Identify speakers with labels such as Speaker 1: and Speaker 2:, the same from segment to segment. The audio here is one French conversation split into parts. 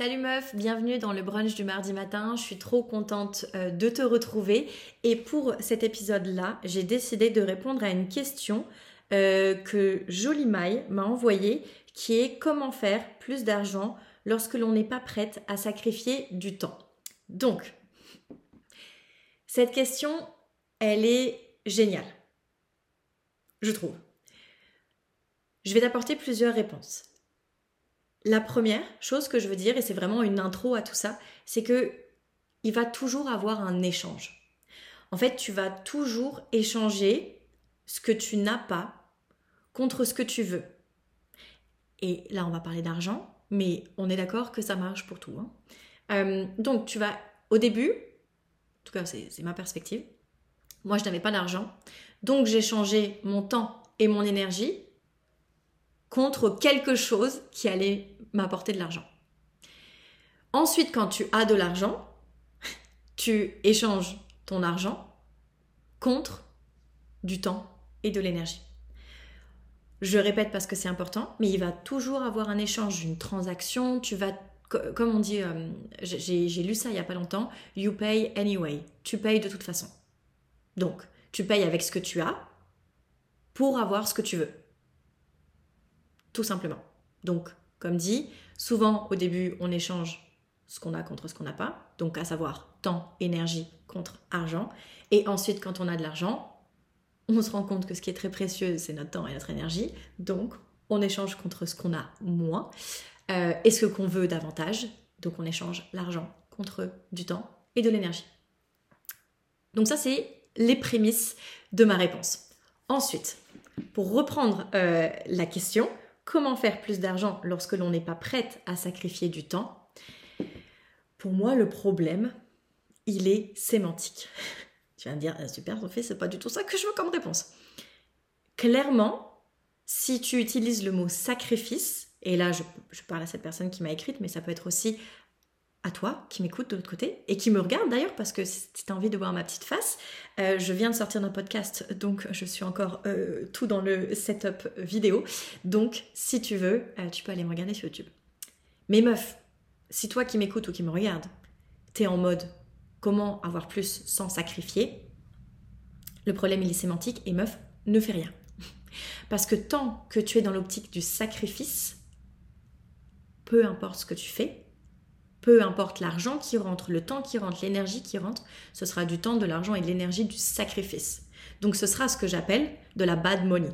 Speaker 1: Salut meuf, bienvenue dans le brunch du mardi matin. Je suis trop contente euh, de te retrouver. Et pour cet épisode-là, j'ai décidé de répondre à une question euh, que Jolie Maille m'a envoyée qui est comment faire plus d'argent lorsque l'on n'est pas prête à sacrifier du temps. Donc, cette question, elle est géniale. Je trouve. Je vais t'apporter plusieurs réponses. La première chose que je veux dire, et c'est vraiment une intro à tout ça, c'est que il va toujours avoir un échange. En fait, tu vas toujours échanger ce que tu n'as pas contre ce que tu veux. Et là, on va parler d'argent, mais on est d'accord que ça marche pour tout. Hein. Euh, donc, tu vas, au début, en tout cas, c'est ma perspective, moi, je n'avais pas d'argent, donc j'ai changé mon temps et mon énergie contre quelque chose qui allait m'apporter de l'argent. Ensuite, quand tu as de l'argent, tu échanges ton argent contre du temps et de l'énergie. Je répète parce que c'est important, mais il va toujours avoir un échange, une transaction. Tu vas, comme on dit, euh, j'ai lu ça il n'y a pas longtemps, you pay anyway. Tu payes de toute façon. Donc, tu payes avec ce que tu as pour avoir ce que tu veux. Tout simplement. Donc, comme dit, souvent au début, on échange ce qu'on a contre ce qu'on n'a pas, donc à savoir temps, énergie contre argent. Et ensuite, quand on a de l'argent, on se rend compte que ce qui est très précieux, c'est notre temps et notre énergie. Donc, on échange contre ce qu'on a moins euh, et ce qu'on veut davantage. Donc, on échange l'argent contre du temps et de l'énergie. Donc, ça, c'est les prémices de ma réponse. Ensuite, pour reprendre euh, la question, comment faire plus d'argent lorsque l'on n'est pas prête à sacrifier du temps Pour moi, le problème, il est sémantique. Tu vas me dire, ah, super Sophie, c'est pas du tout ça que je veux comme réponse. Clairement, si tu utilises le mot sacrifice, et là je, je parle à cette personne qui m'a écrite, mais ça peut être aussi à toi qui m'écoute de l'autre côté et qui me regarde d'ailleurs parce que si tu as envie de voir ma petite face, euh, je viens de sortir d'un podcast donc je suis encore euh, tout dans le setup vidéo. Donc si tu veux, euh, tu peux aller me regarder sur YouTube. Mais meuf, si toi qui m'écoutes ou qui me regarde, t'es en mode comment avoir plus sans sacrifier, le problème il est sémantique et meuf, ne fais rien. Parce que tant que tu es dans l'optique du sacrifice, peu importe ce que tu fais, peu importe l'argent qui rentre, le temps qui rentre, l'énergie qui rentre, ce sera du temps, de l'argent et de l'énergie du sacrifice. Donc ce sera ce que j'appelle de la bad money.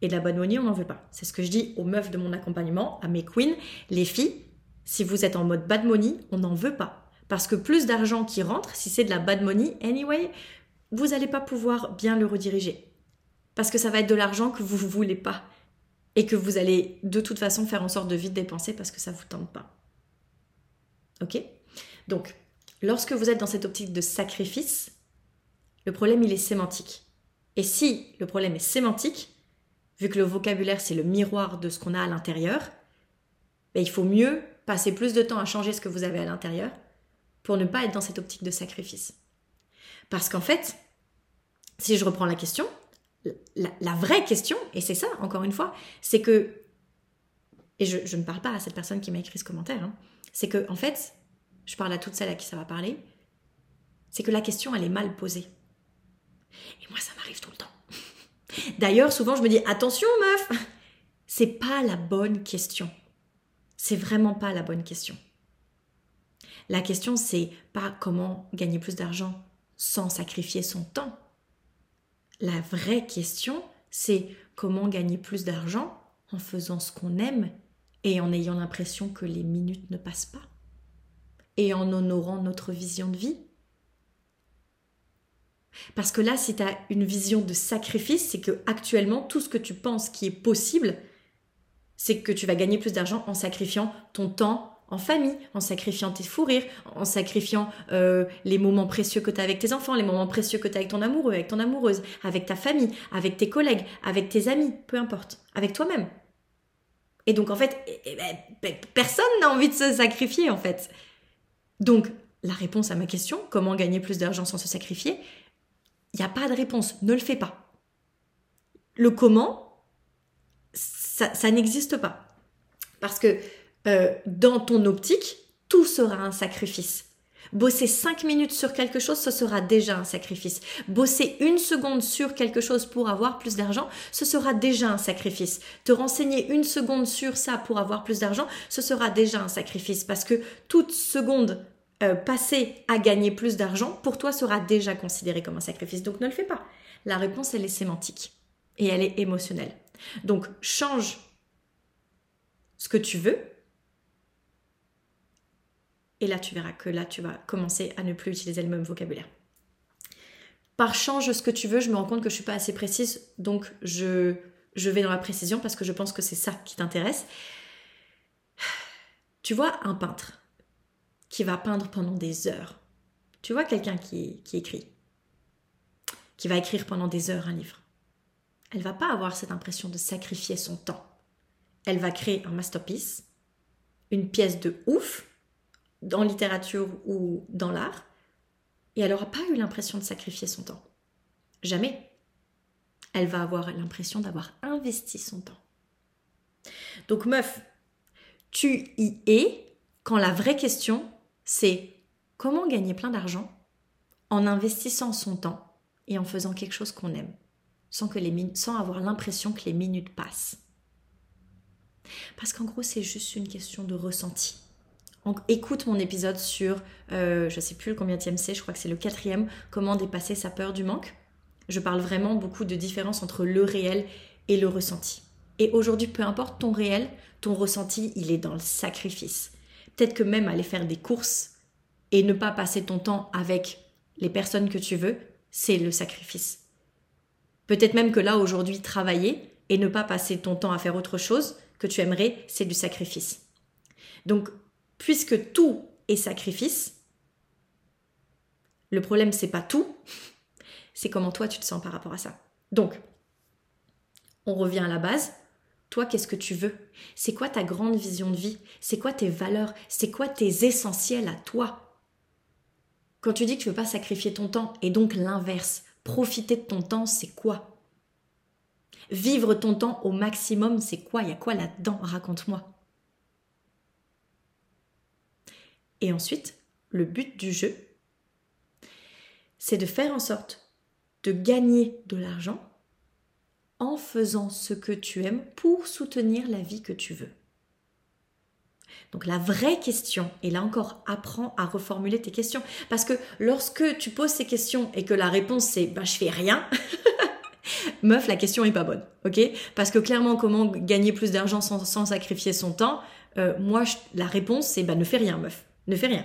Speaker 1: Et de la bad money, on n'en veut pas. C'est ce que je dis aux meufs de mon accompagnement, à mes queens, les filles, si vous êtes en mode bad money, on n'en veut pas. Parce que plus d'argent qui rentre, si c'est de la bad money, anyway, vous n'allez pas pouvoir bien le rediriger. Parce que ça va être de l'argent que vous ne voulez pas. Et que vous allez de toute façon faire en sorte de vite dépenser parce que ça ne vous tente pas. Ok Donc, lorsque vous êtes dans cette optique de sacrifice, le problème, il est sémantique. Et si le problème est sémantique, vu que le vocabulaire, c'est le miroir de ce qu'on a à l'intérieur, ben, il faut mieux passer plus de temps à changer ce que vous avez à l'intérieur pour ne pas être dans cette optique de sacrifice. Parce qu'en fait, si je reprends la question, la, vraie question, et c'est ça, encore une fois, c'est que, et je, ne parle pas à cette personne qui m'a écrit ce commentaire, hein, c'est que, en fait, je parle à toutes celles à qui ça va parler, c'est que la question, elle est mal posée. Et moi, ça m'arrive tout le temps. D'ailleurs, souvent, je me dis, attention, meuf, c'est pas la bonne question. C'est vraiment pas la bonne question. La question, c'est pas comment gagner plus d'argent sans sacrifier son temps. La vraie question, c'est comment gagner plus d'argent en faisant ce qu'on aime et en ayant l'impression que les minutes ne passent pas et en honorant notre vision de vie. Parce que là, si tu as une vision de sacrifice, c'est que actuellement tout ce que tu penses qui est possible, c'est que tu vas gagner plus d'argent en sacrifiant ton temps en famille, en sacrifiant tes fous rires, en sacrifiant euh, les moments précieux que tu as avec tes enfants, les moments précieux que tu as avec ton amoureux, avec ton amoureuse, avec ta famille, avec tes collègues, avec tes amis, peu importe, avec toi-même. Et donc, en fait, ben, personne n'a envie de se sacrifier, en fait. Donc, la réponse à ma question, comment gagner plus d'argent sans se sacrifier, il n'y a pas de réponse, ne le fais pas. Le comment, ça, n'existe pas. Parce que euh, dans ton optique, tout sera un sacrifice. Bosser 5 minutes sur quelque chose, ce sera déjà un sacrifice. Bosser une seconde sur quelque chose pour avoir plus d'argent, ce sera déjà un sacrifice. Te renseigner une seconde sur ça pour avoir plus d'argent, ce sera déjà un sacrifice parce que toute seconde euh, passée à gagner plus d'argent, pour toi, sera déjà considérée comme un sacrifice. Donc ne le fais pas. La réponse, elle est sémantique et elle est émotionnelle. Donc change ce que tu veux et là, tu verras que là, tu vas commencer à ne plus utiliser le même vocabulaire. Par change ce que tu veux, je me rends compte que je suis pas assez précise, donc je, je vais dans la précision parce que je pense que c'est ça qui t'intéresse. Tu vois un peintre qui va peindre pendant des heures. Tu vois quelqu'un qui, qui écrit, qui va écrire pendant des heures un livre. Elle va pas avoir cette impression de sacrifier son temps. Elle va créer un masterpiece, une pièce de ouf, dans littérature ou dans l'art, et elle n'aura pas eu l'impression de sacrifier son temps. Jamais. Elle va avoir l'impression d'avoir investi son temps. Donc meuf, tu y es quand la vraie question, c'est comment gagner plein d'argent en investissant son temps et en faisant quelque chose qu'on aime, sans, que les sans avoir l'impression que les minutes passent. Parce qu'en gros, c'est juste une question de ressenti. Donc écoute mon épisode sur, euh, je sais plus combien c'est, je crois que c'est le quatrième, comment dépasser sa peur du manque. Je parle vraiment beaucoup de différence entre le réel et le ressenti. Et aujourd'hui, peu importe ton réel, ton ressenti, il est dans le sacrifice. Peut-être que même aller faire des courses et ne pas passer ton temps avec les personnes que tu veux, c'est le sacrifice. Peut-être même que là, aujourd'hui, travailler et ne pas passer ton temps à faire autre chose que tu aimerais, c'est du sacrifice. Puisque tout est sacrifice, le problème c'est pas tout, c'est comment toi tu te sens par rapport à ça. Donc, on revient à la base. Toi, qu'est-ce que tu veux? C'est quoi ta grande vision de vie? C'est quoi tes valeurs? C'est quoi tes essentiels à toi? Quand tu dis que tu veux pas sacrifier ton temps, et donc l'inverse, profiter de ton temps, c'est quoi? Vivre ton temps au maximum, c'est quoi? Il y a quoi là-dedans? Raconte-moi. Et ensuite, le but du jeu, c'est de faire en sorte de gagner de l'argent en faisant ce que tu aimes pour soutenir la vie que tu veux. Donc la vraie question, et là encore, apprends à reformuler tes questions. Parce que lorsque tu poses ces questions et que la réponse c'est bah je fais rien, meuf, la question est pas bonne, ok? Parce que clairement, comment gagner plus d'argent sans, sacrifier son temps? Euh, Moi, la réponse c'est bah ne fais rien, meuf ne fais rien.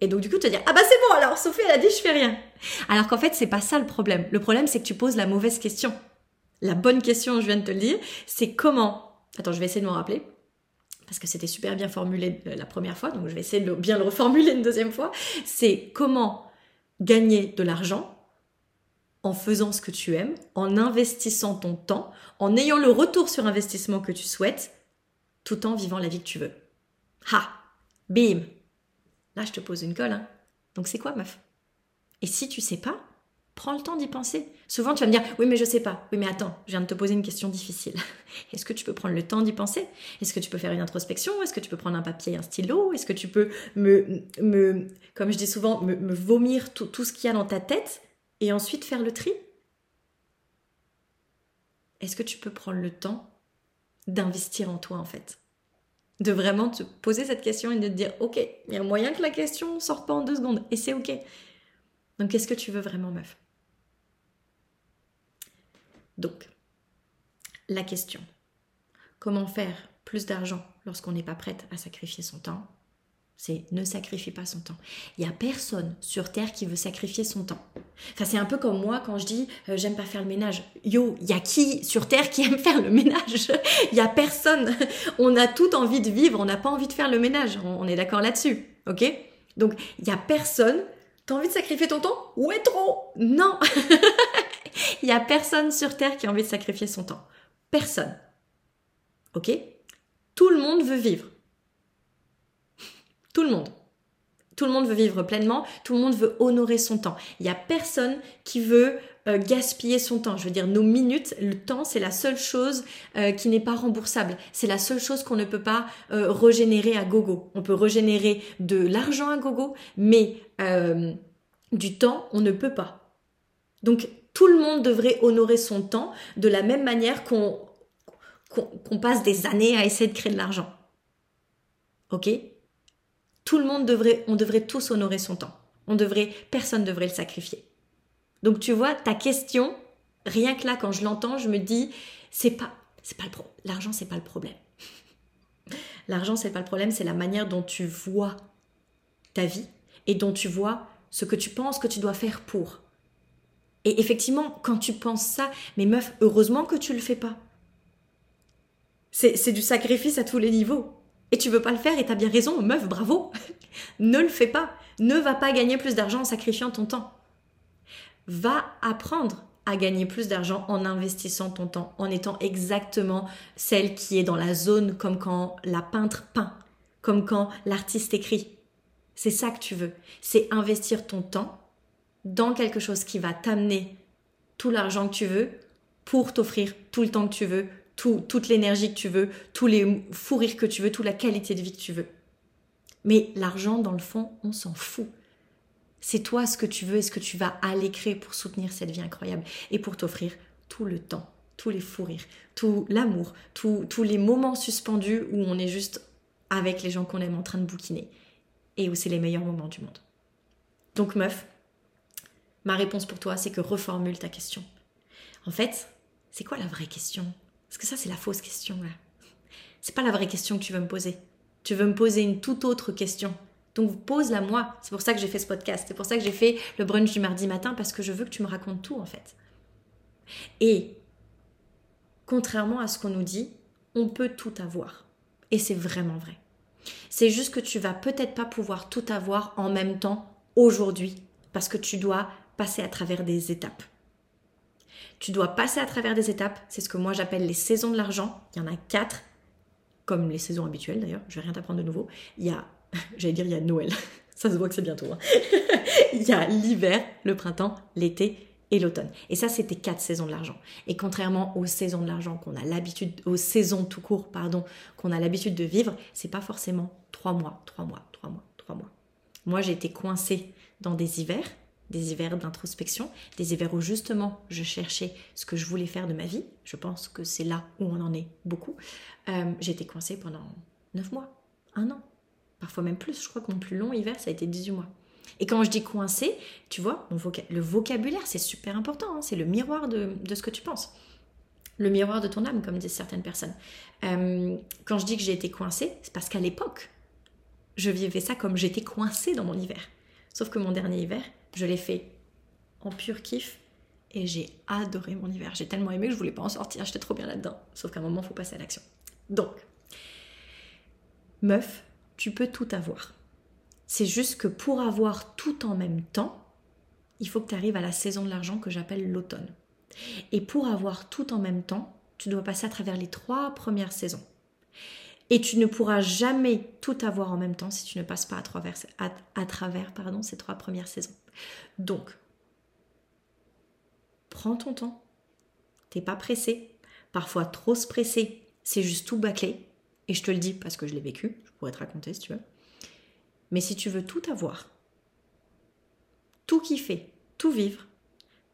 Speaker 1: Et donc du coup, te dire ah bah c'est bon alors Sophie elle a dit je fais rien. Alors qu'en fait c'est pas ça le problème. Le problème c'est que tu poses la mauvaise question. La bonne question, je viens de te le dire, c'est comment. Attends, je vais essayer de m'en rappeler parce que c'était super bien formulé la première fois, donc je vais essayer de bien le reformuler une deuxième fois. C'est comment gagner de l'argent en faisant ce que tu aimes, en investissant ton temps, en ayant le retour sur investissement que tu souhaites, tout en vivant la vie que tu veux. Ha Bim Là, je te pose une colle. Hein. Donc c'est quoi, meuf? Et si tu sais pas, prends le temps d'y penser. Souvent, tu vas me dire Oui, mais je sais pas. Oui, mais attends, je viens de te poser une question difficile. Est-ce que tu peux prendre le temps d'y penser? Est-ce que tu peux faire une introspection? Est-ce que tu peux prendre un papier et un stylo? Est-ce que tu peux me, me, comme je dis souvent, me, vomir tout, tout ce qu'il y a dans ta tête et ensuite faire le tri? Est-ce que tu peux prendre le temps d'investir en toi, en fait? De vraiment te poser cette question et de te dire, ok, il y a moyen que la question sorte pas en deux secondes, et c'est ok. Donc, qu'est-ce que tu veux vraiment, meuf? Donc, la question, comment faire plus d'argent lorsqu'on n'est pas prête à sacrifier son temps? C'est ne sacrifie pas son temps. Il y a personne sur terre qui veut sacrifier son temps. Enfin, c'est un peu comme moi quand je dis euh, j'aime pas faire le ménage. Yo, il y a qui sur terre qui aime faire le ménage? Il y a personne. On a tout envie de vivre, on n'a pas envie de faire le ménage. On, est d'accord là-dessus, ok? Donc, il y a personne. T'as envie de sacrifier ton temps? Ouais, trop Non Il y a personne sur terre qui a envie de sacrifier son temps. Personne. Ok? Tout le monde veut vivre. Tout le monde. Tout le monde veut vivre pleinement, tout le monde veut honorer son temps. Il n'y a personne qui veut euh, gaspiller son temps. Je veux dire, nos minutes, le temps, c'est la seule chose euh, qui n'est pas remboursable. C'est la seule chose qu'on ne peut pas euh, régénérer à gogo. On peut régénérer de l'argent à gogo, mais du temps, on ne peut pas. Donc, tout le monde devrait honorer son temps de la même manière qu'on passe des années à essayer de créer de l'argent. Ok? Tout le monde devrait, on devrait tous honorer son temps. On devrait, personne devrait le sacrifier. Donc tu vois, ta question, rien que là, quand je l'entends, je me dis, c'est pas, c'est pas le problème. L'argent, c'est pas le problème. L'argent, c'est pas le problème, c'est la manière dont tu vois ta vie et dont tu vois ce que tu penses que tu dois faire pour. Et effectivement, quand tu penses ça, mais meuf, heureusement que tu le fais pas. C'est du sacrifice à tous les niveaux. Et tu veux pas le faire et t'as bien raison, meuf, bravo. ne le fais pas. Ne va pas gagner plus d'argent en sacrifiant ton temps va apprendre à gagner plus d'argent en investissant ton temps, en étant exactement celle qui est dans la zone comme quand la peintre peint, comme quand l'artiste écrit. C'est ça que tu veux, c'est investir ton temps dans quelque chose qui va t'amener tout l'argent que tu veux pour t'offrir tout le temps que tu veux, toute l'énergie que tu veux, tous les fous rires que tu veux, toute la qualité de vie que tu veux. Mais l'argent, dans le fond, on s'en fout. C'est toi ce que tu veux et ce que tu vas aller créer pour soutenir cette vie incroyable et pour t'offrir tout le temps, tous les fous rires, tout l'amour, tous les moments suspendus où on est juste avec les gens qu'on aime en train de bouquiner et où c'est les meilleurs moments du monde. Donc meuf, ma réponse pour toi, c'est que reformule ta question. En fait, c'est quoi la vraie question? Parce que ça, c'est la fausse question là. C'est pas la vraie question que tu veux me poser. Tu veux me poser une toute autre question donc pose-la moi. C'est pour ça que j'ai fait ce podcast. C'est pour ça que j'ai fait le brunch du mardi matin parce que je veux que tu me racontes tout en fait. Et contrairement à ce qu'on nous dit, on peut tout avoir. Et c'est vraiment vrai. C'est juste que tu vas peut-être pas pouvoir tout avoir en même temps aujourd'hui parce que tu dois passer à travers des étapes. Tu dois passer à travers des étapes, c'est ce que moi j'appelle les saisons de l'argent. Il y en a quatre, comme les saisons habituelles d'ailleurs, je vais rien t'apprendre de nouveau. Il y a J'allais dire, il y a Noël. Ça se voit que c'est bientôt. Hein. il y a l'hiver, le printemps, l'été et l'automne. Et ça, c'était quatre saisons de l'argent. Et contrairement aux saisons de l'argent qu'on a l'habitude, aux saisons tout court, pardon, qu'on a l'habitude de vivre, c'est pas forcément trois mois, trois mois, trois mois, trois mois. Moi, j'ai été coincée dans des hivers, des hivers d'introspection, des hivers où justement je cherchais ce que je voulais faire de ma vie. Je pense que c'est là où on en est beaucoup. Euh, été coincée pendant neuf mois, un an parfois même plus. Je crois que mon plus long hiver, ça a été 18 mois. Et quand je dis coincé, tu vois, le vocabulaire, c'est super important. Hein. c'est le miroir de, ce que tu penses. Le miroir de ton âme, comme disent certaines personnes. Euh, quand je dis que j'ai été coincée, c'est parce qu'à l'époque, je vivais ça comme j'étais coincée dans mon hiver. Sauf que mon dernier hiver, je l'ai fait en pur kiff et j'ai adoré mon hiver. J'ai tellement aimé que je voulais pas en sortir. J'étais trop bien là-dedans. Sauf qu'à un moment, il faut passer à l'action. Donc, meuf, tu peux tout avoir. C'est juste que pour avoir tout en même temps, il faut que tu arrives à la saison de l'argent que j'appelle l'automne. Et pour avoir tout en même temps, tu dois passer à travers les trois premières saisons. Et tu ne pourras jamais tout avoir en même temps si tu ne passes pas à travers, à, travers pardon, ces trois premières saisons. Donc, prends ton temps. T'es pas pressé. Parfois trop se presser, c'est juste tout bâclé. Et je te le dis parce que je l'ai vécu, je pourrais te raconter si tu veux. Mais si tu veux tout avoir, tout kiffer, tout vivre,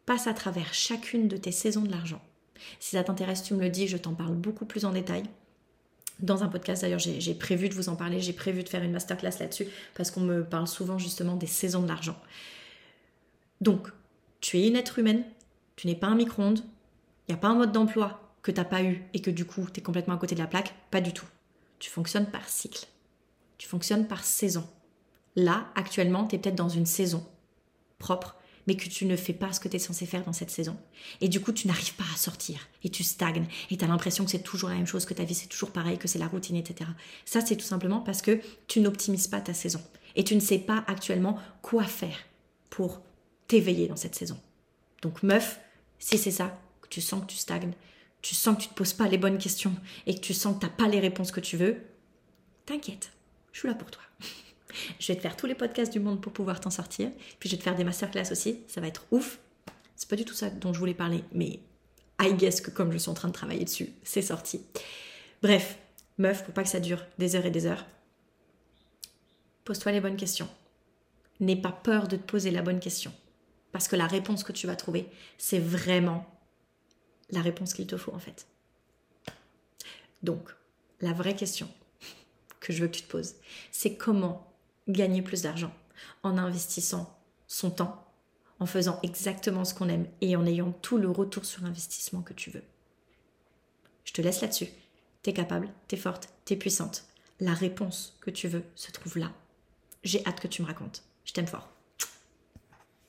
Speaker 1: passe à travers chacune de tes saisons de l'argent. Si ça t'intéresse, tu me le dis, je t'en parle beaucoup plus en détail. Dans un podcast d'ailleurs, j'ai prévu de vous en parler, j'ai prévu de faire une masterclass là-dessus parce qu'on me parle souvent justement des saisons de l'argent. Donc, tu es une être humaine, tu n'es pas un micro-ondes, il n'y a pas un mode d'emploi que tu n'as pas eu et que du coup tu es complètement à côté de la plaque, pas du tout. Tu fonctionnes par cycle. Tu fonctionnes par saison. Là, actuellement, tu es peut-être dans une saison propre, mais que tu ne fais pas ce que tu es censé faire dans cette saison. Et du coup, tu n'arrives pas à sortir et tu stagnes et tu as l'impression que c'est toujours la même chose, que ta vie c'est toujours pareil, que c'est la routine, etc. Ça, c'est tout simplement parce que tu n'optimises pas ta saison et tu ne sais pas actuellement quoi faire pour t'éveiller dans cette saison. Donc, meuf, si c'est ça, que tu sens que tu stagnes, tu sens que tu ne te poses pas les bonnes questions et que tu sens que tu n'as pas les réponses que tu veux, t'inquiète, je suis là pour toi. Je vais te faire tous les podcasts du monde pour pouvoir t'en sortir. Puis je vais te faire des masterclass aussi. Ça va être ouf. C'est pas du tout ça dont je voulais parler, mais I guess que comme je suis en train de travailler dessus, c'est sorti. Bref, meuf, pour pas que ça dure des heures et des heures, pose-toi les bonnes questions. N'aie pas peur de te poser la bonne question. Parce que la réponse que tu vas trouver, c'est vraiment la réponse qu'il te faut en fait. Donc, la vraie question que je veux que tu te poses, c'est comment gagner plus d'argent en investissant son temps, en faisant exactement ce qu'on aime et en ayant tout le retour sur investissement que tu veux. Je te laisse là-dessus. T'es capable, t'es forte, t'es puissante. La réponse que tu veux se trouve là. J'ai hâte que tu me racontes. Je t'aime fort.